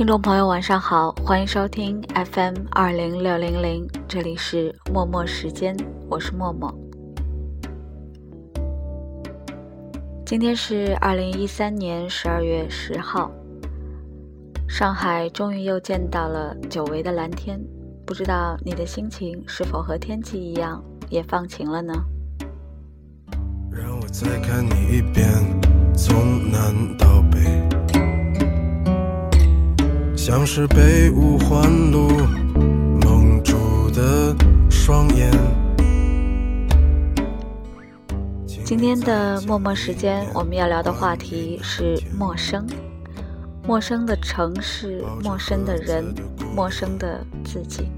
听众朋友，晚上好，欢迎收听 FM 二零六零零，这里是默默时间，我是默默。今天是二零一三年十二月十号，上海终于又见到了久违的蓝天，不知道你的心情是否和天气一样，也放晴了呢？让我再看你一遍，从南到北。像是被五环路蒙住的双眼。今天的默默时间，我们要聊的话题是陌生，陌生的城市，陌生的人，陌生的自己。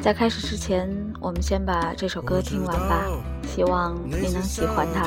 在开始之前，我们先把这首歌听完吧，希望你能喜欢它。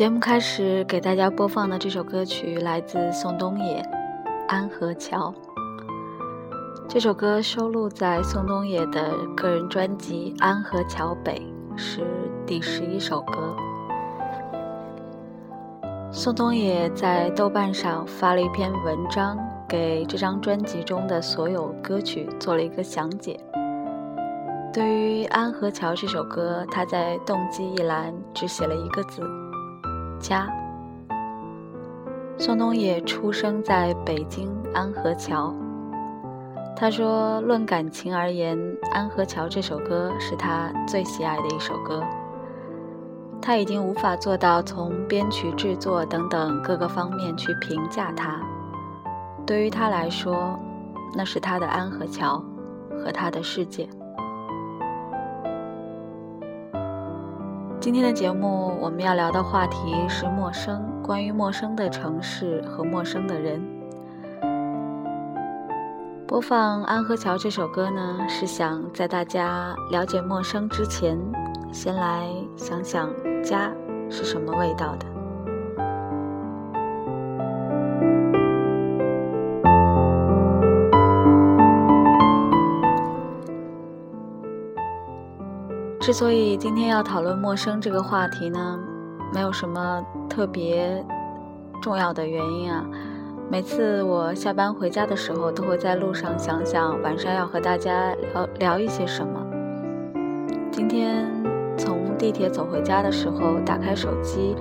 节目开始给大家播放的这首歌曲来自宋冬野，《安河桥》。这首歌收录在宋冬野的个人专辑《安河桥北》，是第十一首歌。宋冬野在豆瓣上发了一篇文章，给这张专辑中的所有歌曲做了一个详解。对于《安河桥》这首歌，他在动机一栏只写了一个字。家。宋冬野出生在北京安河桥。他说：“论感情而言，《安河桥》这首歌是他最喜爱的一首歌。他已经无法做到从编曲、制作等等各个方面去评价它。对于他来说，那是他的安河桥和他的世界。”今天的节目我们要聊的话题是陌生，关于陌生的城市和陌生的人。播放《安河桥》这首歌呢，是想在大家了解陌生之前，先来想想家是什么味道的。之所以今天要讨论陌生这个话题呢，没有什么特别重要的原因啊。每次我下班回家的时候，都会在路上想想晚上要和大家聊聊一些什么。今天从地铁走回家的时候，打开手机，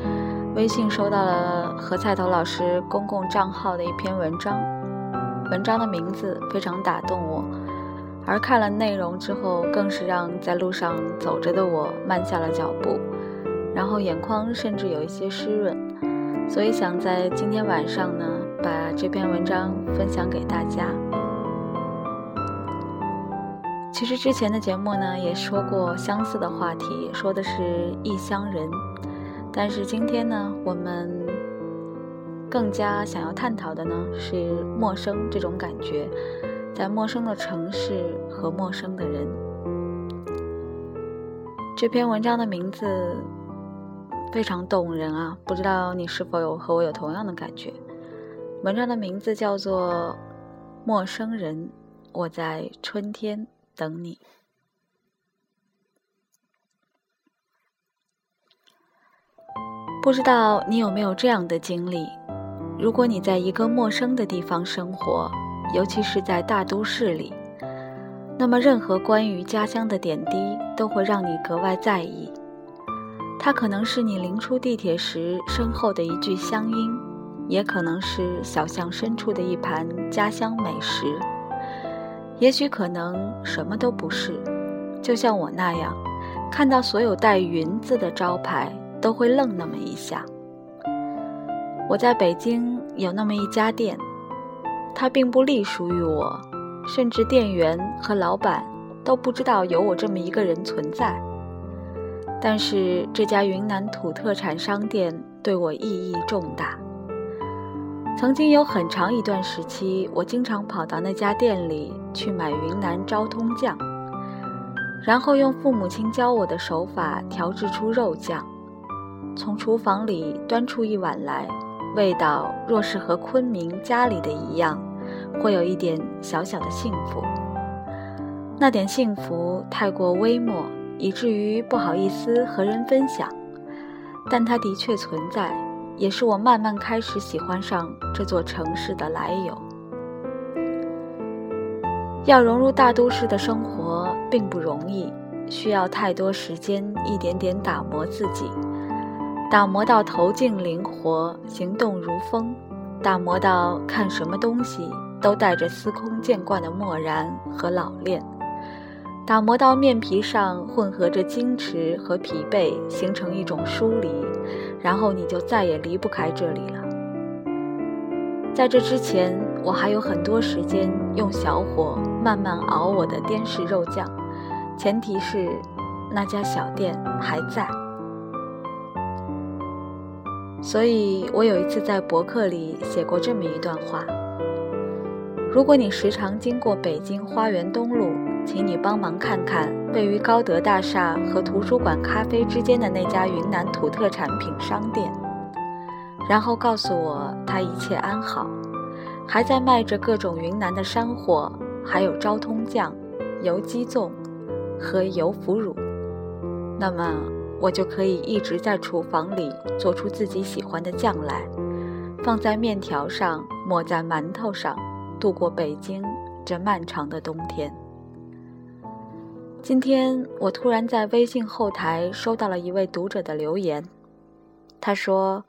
微信收到了何菜头老师公共账号的一篇文章，文章的名字非常打动我。而看了内容之后，更是让在路上走着的我慢下了脚步，然后眼眶甚至有一些湿润，所以想在今天晚上呢，把这篇文章分享给大家。其实之前的节目呢，也说过相似的话题，说的是异乡人，但是今天呢，我们更加想要探讨的呢，是陌生这种感觉。在陌生的城市和陌生的人，这篇文章的名字非常动人啊！不知道你是否有和我有同样的感觉？文章的名字叫做《陌生人》，我在春天等你。不知道你有没有这样的经历？如果你在一个陌生的地方生活，尤其是在大都市里，那么任何关于家乡的点滴都会让你格外在意。它可能是你临出地铁时身后的一句乡音，也可能是小巷深处的一盘家乡美食，也许可能什么都不是。就像我那样，看到所有带“云”字的招牌都会愣那么一下。我在北京有那么一家店。它并不隶属于我，甚至店员和老板都不知道有我这么一个人存在。但是这家云南土特产商店对我意义重大。曾经有很长一段时期，我经常跑到那家店里去买云南昭通酱，然后用父母亲教我的手法调制出肉酱，从厨房里端出一碗来。味道若是和昆明家里的一样，会有一点小小的幸福。那点幸福太过微末，以至于不好意思和人分享，但它的确存在，也是我慢慢开始喜欢上这座城市的来由。要融入大都市的生活并不容易，需要太多时间，一点点打磨自己。打磨到头颈灵活，行动如风；打磨到看什么东西都带着司空见惯的漠然和老练；打磨到面皮上混合着矜持和疲惫，形成一种疏离，然后你就再也离不开这里了。在这之前，我还有很多时间用小火慢慢熬我的滇式肉酱，前提是那家小店还在。所以我有一次在博客里写过这么一段话：如果你时常经过北京花园东路，请你帮忙看看位于高德大厦和图书馆咖啡之间的那家云南土特产品商店，然后告诉我它一切安好，还在卖着各种云南的山货，还有昭通酱、油鸡粽和油腐乳。那么。我就可以一直在厨房里做出自己喜欢的酱来，放在面条上，抹在馒头上，度过北京这漫长的冬天。今天我突然在微信后台收到了一位读者的留言，他说：“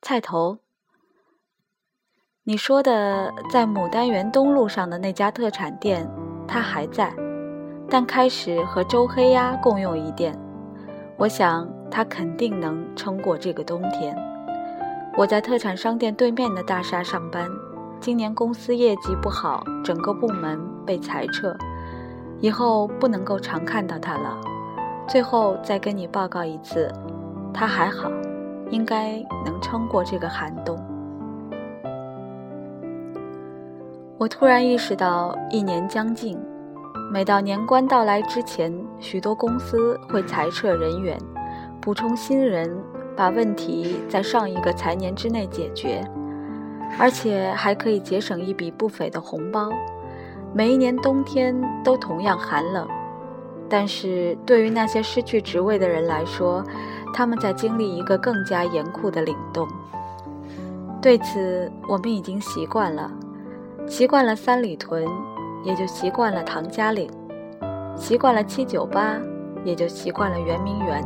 菜头，你说的在牡丹园东路上的那家特产店，它还在，但开始和周黑鸭共用一店。”我想他肯定能撑过这个冬天。我在特产商店对面的大厦上班，今年公司业绩不好，整个部门被裁撤，以后不能够常看到他了。最后再跟你报告一次，他还好，应该能撑过这个寒冬。我突然意识到，一年将近，每到年关到来之前，许多公司会裁撤人员，补充新人，把问题在上一个财年之内解决，而且还可以节省一笔不菲的红包。每一年冬天都同样寒冷，但是对于那些失去职位的人来说，他们在经历一个更加严酷的凛冬。对此，我们已经习惯了。习惯了三里屯，也就习惯了唐家岭；习惯了七九八，也就习惯了圆明园；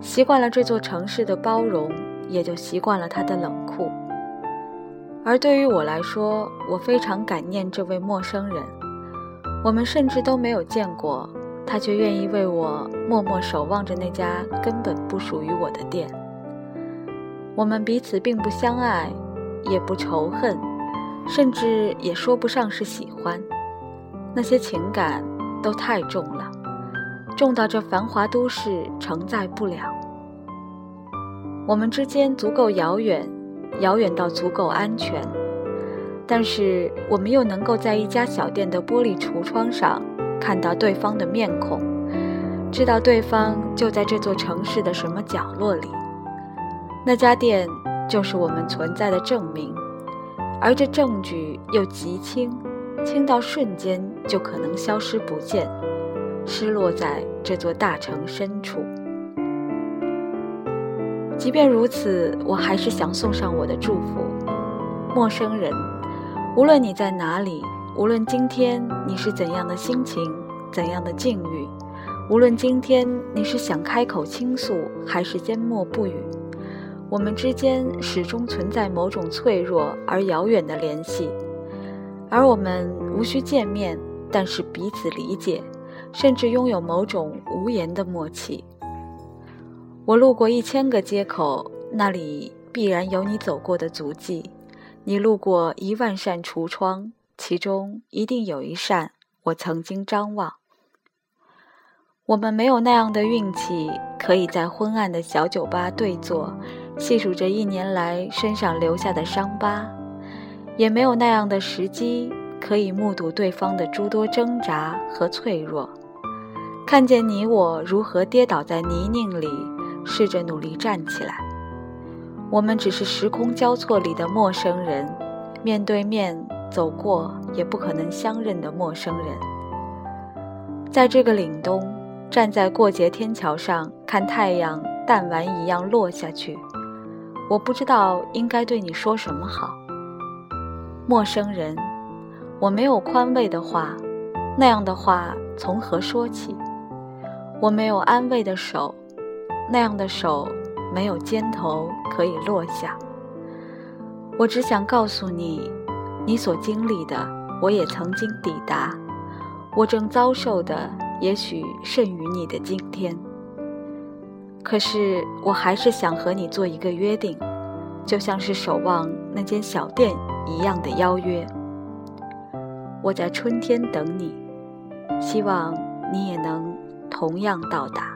习惯了这座城市的包容，也就习惯了它的冷酷。而对于我来说，我非常感念这位陌生人。我们甚至都没有见过，他却愿意为我默默守望着那家根本不属于我的店。我们彼此并不相爱，也不仇恨。甚至也说不上是喜欢，那些情感都太重了，重到这繁华都市承载不了。我们之间足够遥远，遥远到足够安全，但是我们又能够在一家小店的玻璃橱窗上看到对方的面孔，知道对方就在这座城市的什么角落里。那家店就是我们存在的证明。而这证据又极轻，轻到瞬间就可能消失不见，失落在这座大城深处。即便如此，我还是想送上我的祝福，陌生人，无论你在哪里，无论今天你是怎样的心情、怎样的境遇，无论今天你是想开口倾诉，还是缄默不语。我们之间始终存在某种脆弱而遥远的联系，而我们无需见面，但是彼此理解，甚至拥有某种无言的默契。我路过一千个街口，那里必然有你走过的足迹；你路过一万扇橱窗，其中一定有一扇我曾经张望。我们没有那样的运气，可以在昏暗的小酒吧对坐。细数着一年来身上留下的伤疤，也没有那样的时机可以目睹对方的诸多挣扎和脆弱，看见你我如何跌倒在泥泞里，试着努力站起来。我们只是时空交错里的陌生人，面对面走过也不可能相认的陌生人。在这个凛冬，站在过节天桥上看太阳弹丸一样落下去。我不知道应该对你说什么好，陌生人。我没有宽慰的话，那样的话从何说起？我没有安慰的手，那样的手没有肩头可以落下。我只想告诉你，你所经历的，我也曾经抵达；我正遭受的，也许甚于你的今天。可是，我还是想和你做一个约定，就像是守望那间小店一样的邀约。我在春天等你，希望你也能同样到达。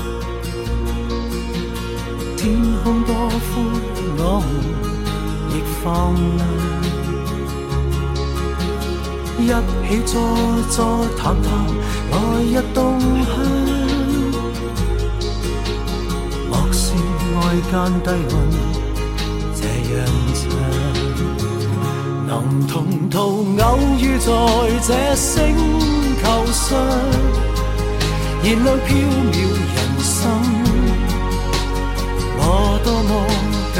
放亮。一起坐坐谈谈来日动向。莫视外间低温，这样长。能同途偶遇在这星球上，燃亮飘渺人生。我多么够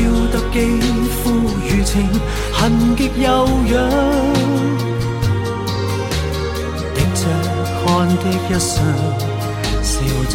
烧得肌肤如情，痕极悠扬，滴着汗的一双，笑着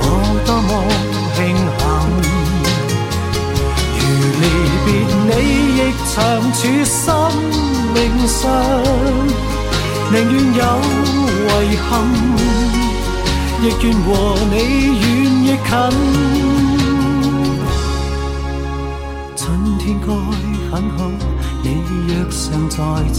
我多么庆幸，如离别你亦长处生命上，宁愿有遗憾，亦愿和你远亦近。春天该很好，你若尚在场。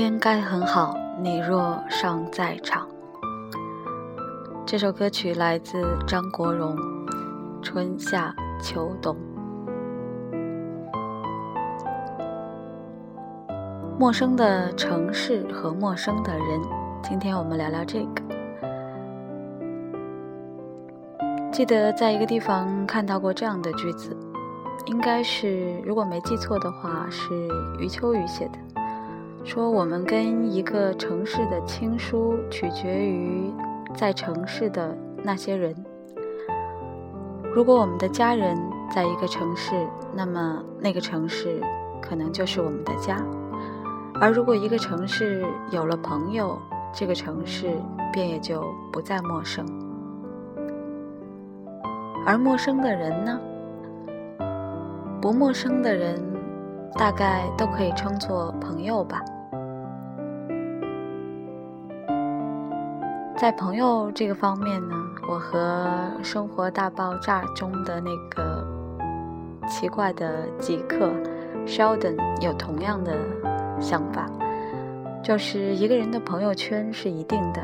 天该很好，你若尚在场。这首歌曲来自张国荣，《春夏秋冬》。陌生的城市和陌生的人，今天我们聊聊这个。记得在一个地方看到过这样的句子，应该是如果没记错的话，是余秋雨写的。说我们跟一个城市的亲疏取决于在城市的那些人。如果我们的家人在一个城市，那么那个城市可能就是我们的家；而如果一个城市有了朋友，这个城市便也就不再陌生。而陌生的人呢？不陌生的人。大概都可以称作朋友吧。在朋友这个方面呢，我和《生活大爆炸》中的那个奇怪的极客 Sheldon 有同样的想法，就是一个人的朋友圈是一定的，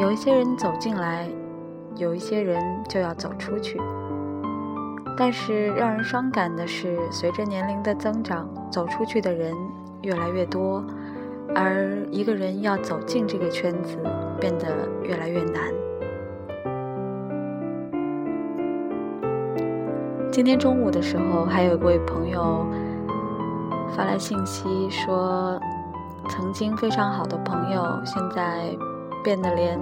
有一些人走进来，有一些人就要走出去。但是让人伤感的是，随着年龄的增长，走出去的人越来越多，而一个人要走进这个圈子变得越来越难。今天中午的时候，还有一位朋友发来信息说，曾经非常好的朋友，现在变得连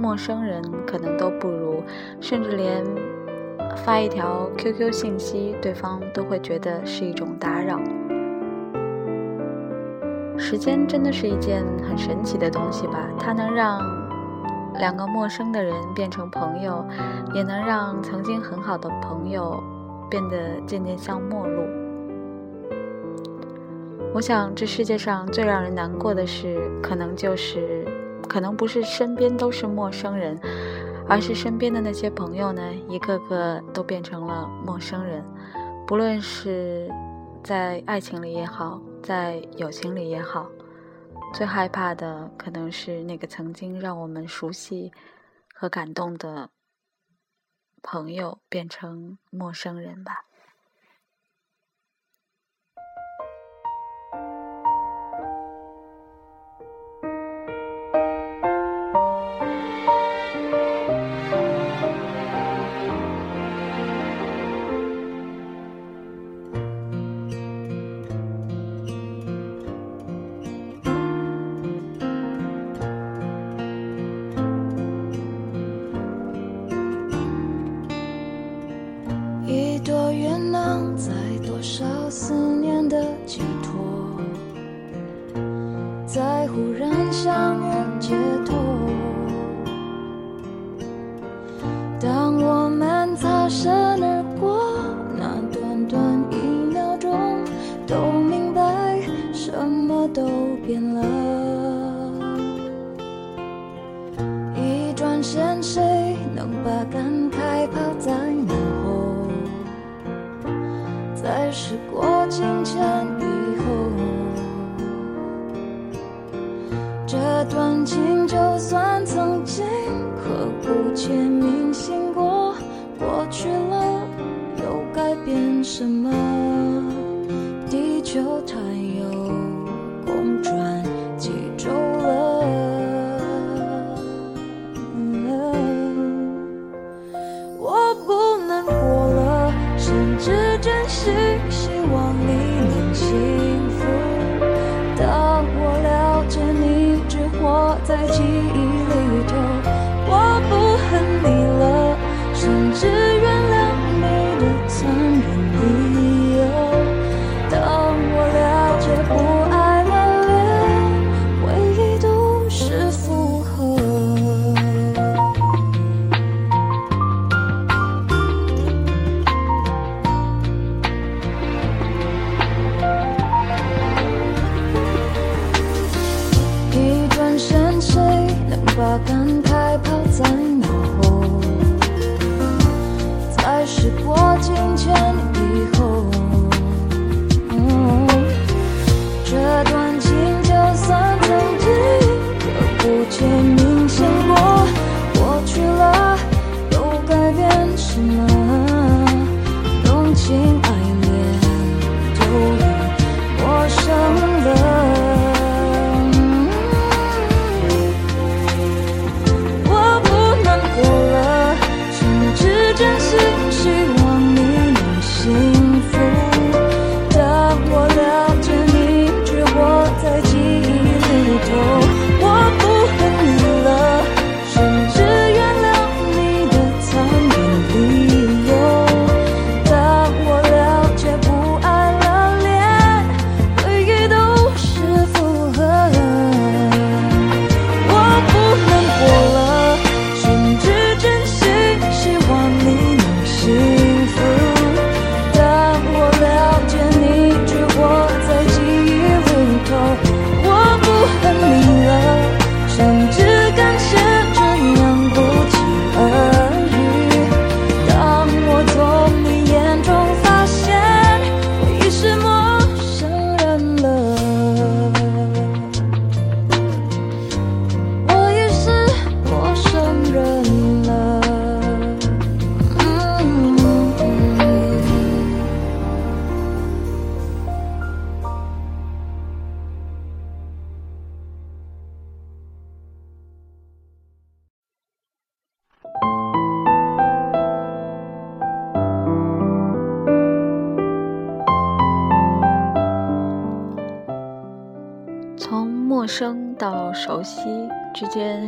陌生人可能都不如，甚至连发一条 QQ 信息，对方都会觉得是一种打扰。时间真的是一件很神奇的东西吧？它能让两个陌生的人变成朋友，也能让曾经很好的朋友变得渐渐像陌路。我想，这世界上最让人难过的事，可能就是，可能不是身边都是陌生人，而是身边的那些朋友呢，一个个都变成了陌生人。不论是在爱情里也好，在友情里也好，最害怕的可能是那个曾经让我们熟悉和感动的朋友变成陌生人吧。地球太有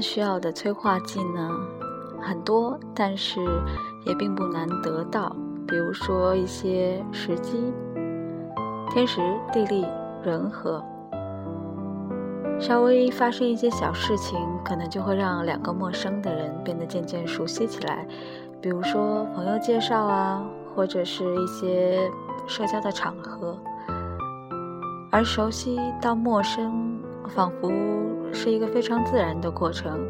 需要的催化剂呢很多，但是也并不难得到。比如说一些时机、天时、地利、人和，稍微发生一些小事情，可能就会让两个陌生的人变得渐渐熟悉起来。比如说朋友介绍啊，或者是一些社交的场合，而熟悉到陌生，仿佛是一个非常自然的过程，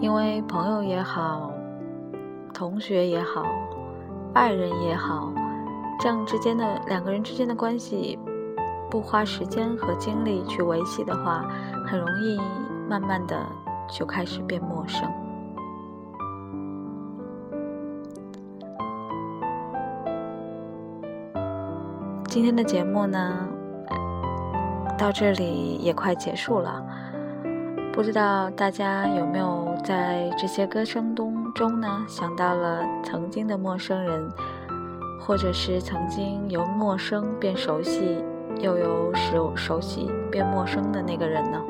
因为朋友也好，同学也好。爱人也好，这样之间的两个人之间的关系，不花时间和精力去维系的话，很容易慢慢的就开始变陌生。今天的节目呢，到这里也快结束了，不知道大家有没有在这些歌声中。中呢，想到了曾经的陌生人，或者是曾经由陌生变熟悉，又由熟熟悉变陌生的那个人呢？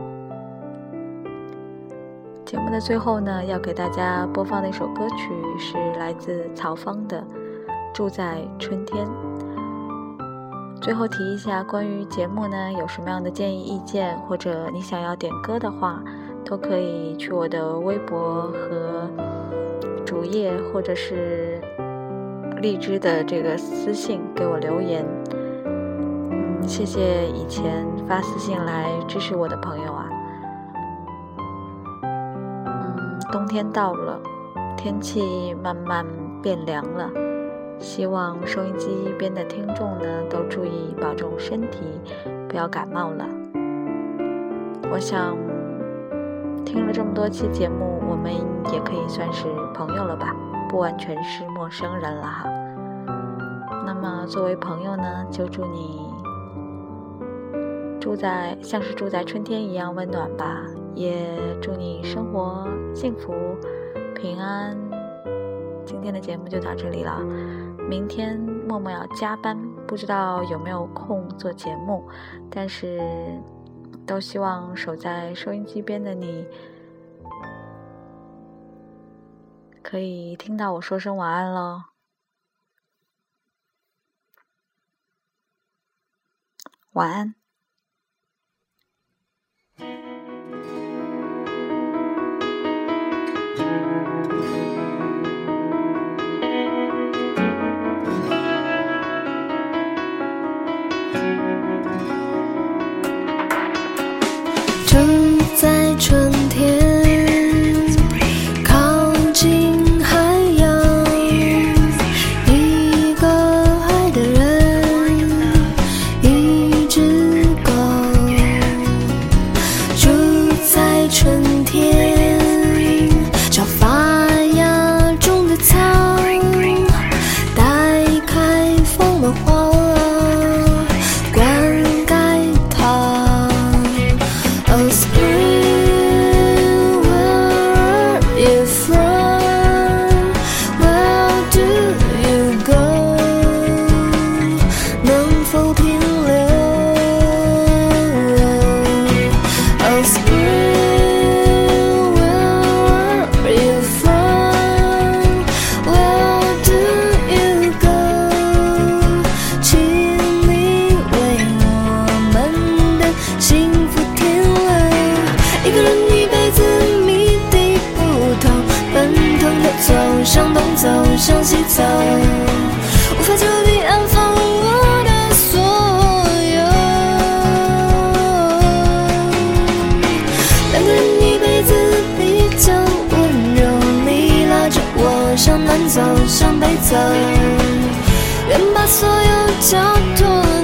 节目的最后呢，要给大家播放的一首歌曲是来自曹芳的《住在春天》。最后提一下，关于节目呢，有什么样的建议意见，或者你想要点歌的话，都可以去我的微博和。主页或者是荔枝的这个私信给我留言，嗯，谢谢以前发私信来支持我的朋友啊。嗯，冬天到了，天气慢慢变凉了，希望收音机一边的听众呢都注意保重身体，不要感冒了。我想。听了这么多期节目，我们也可以算是朋友了吧，不完全是陌生人了哈。那么作为朋友呢，就祝你住在像是住在春天一样温暖吧，也祝你生活幸福平安。今天的节目就到这里了，明天默默要加班，不知道有没有空做节目，但是。都希望守在收音机边的你，可以听到我说声晚安喽。晚安。生在春天靠近海洋一个爱的人一只狗住在春向南走，向北走，愿把所有交托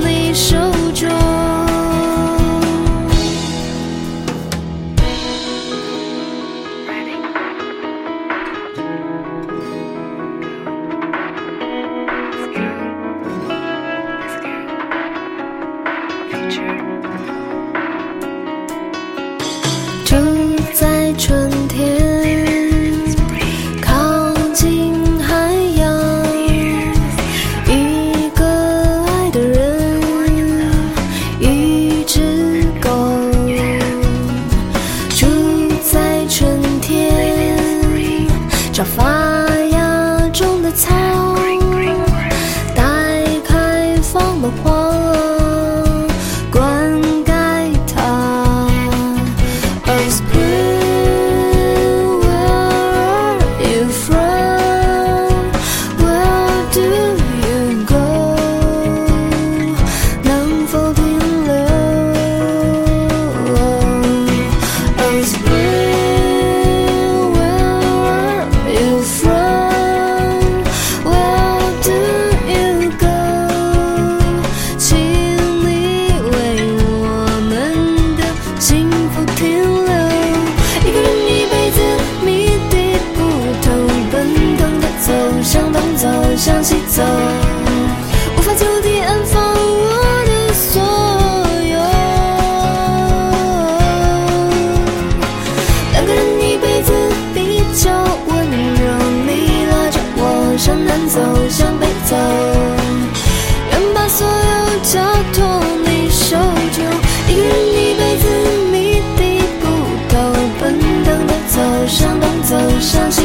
想相信。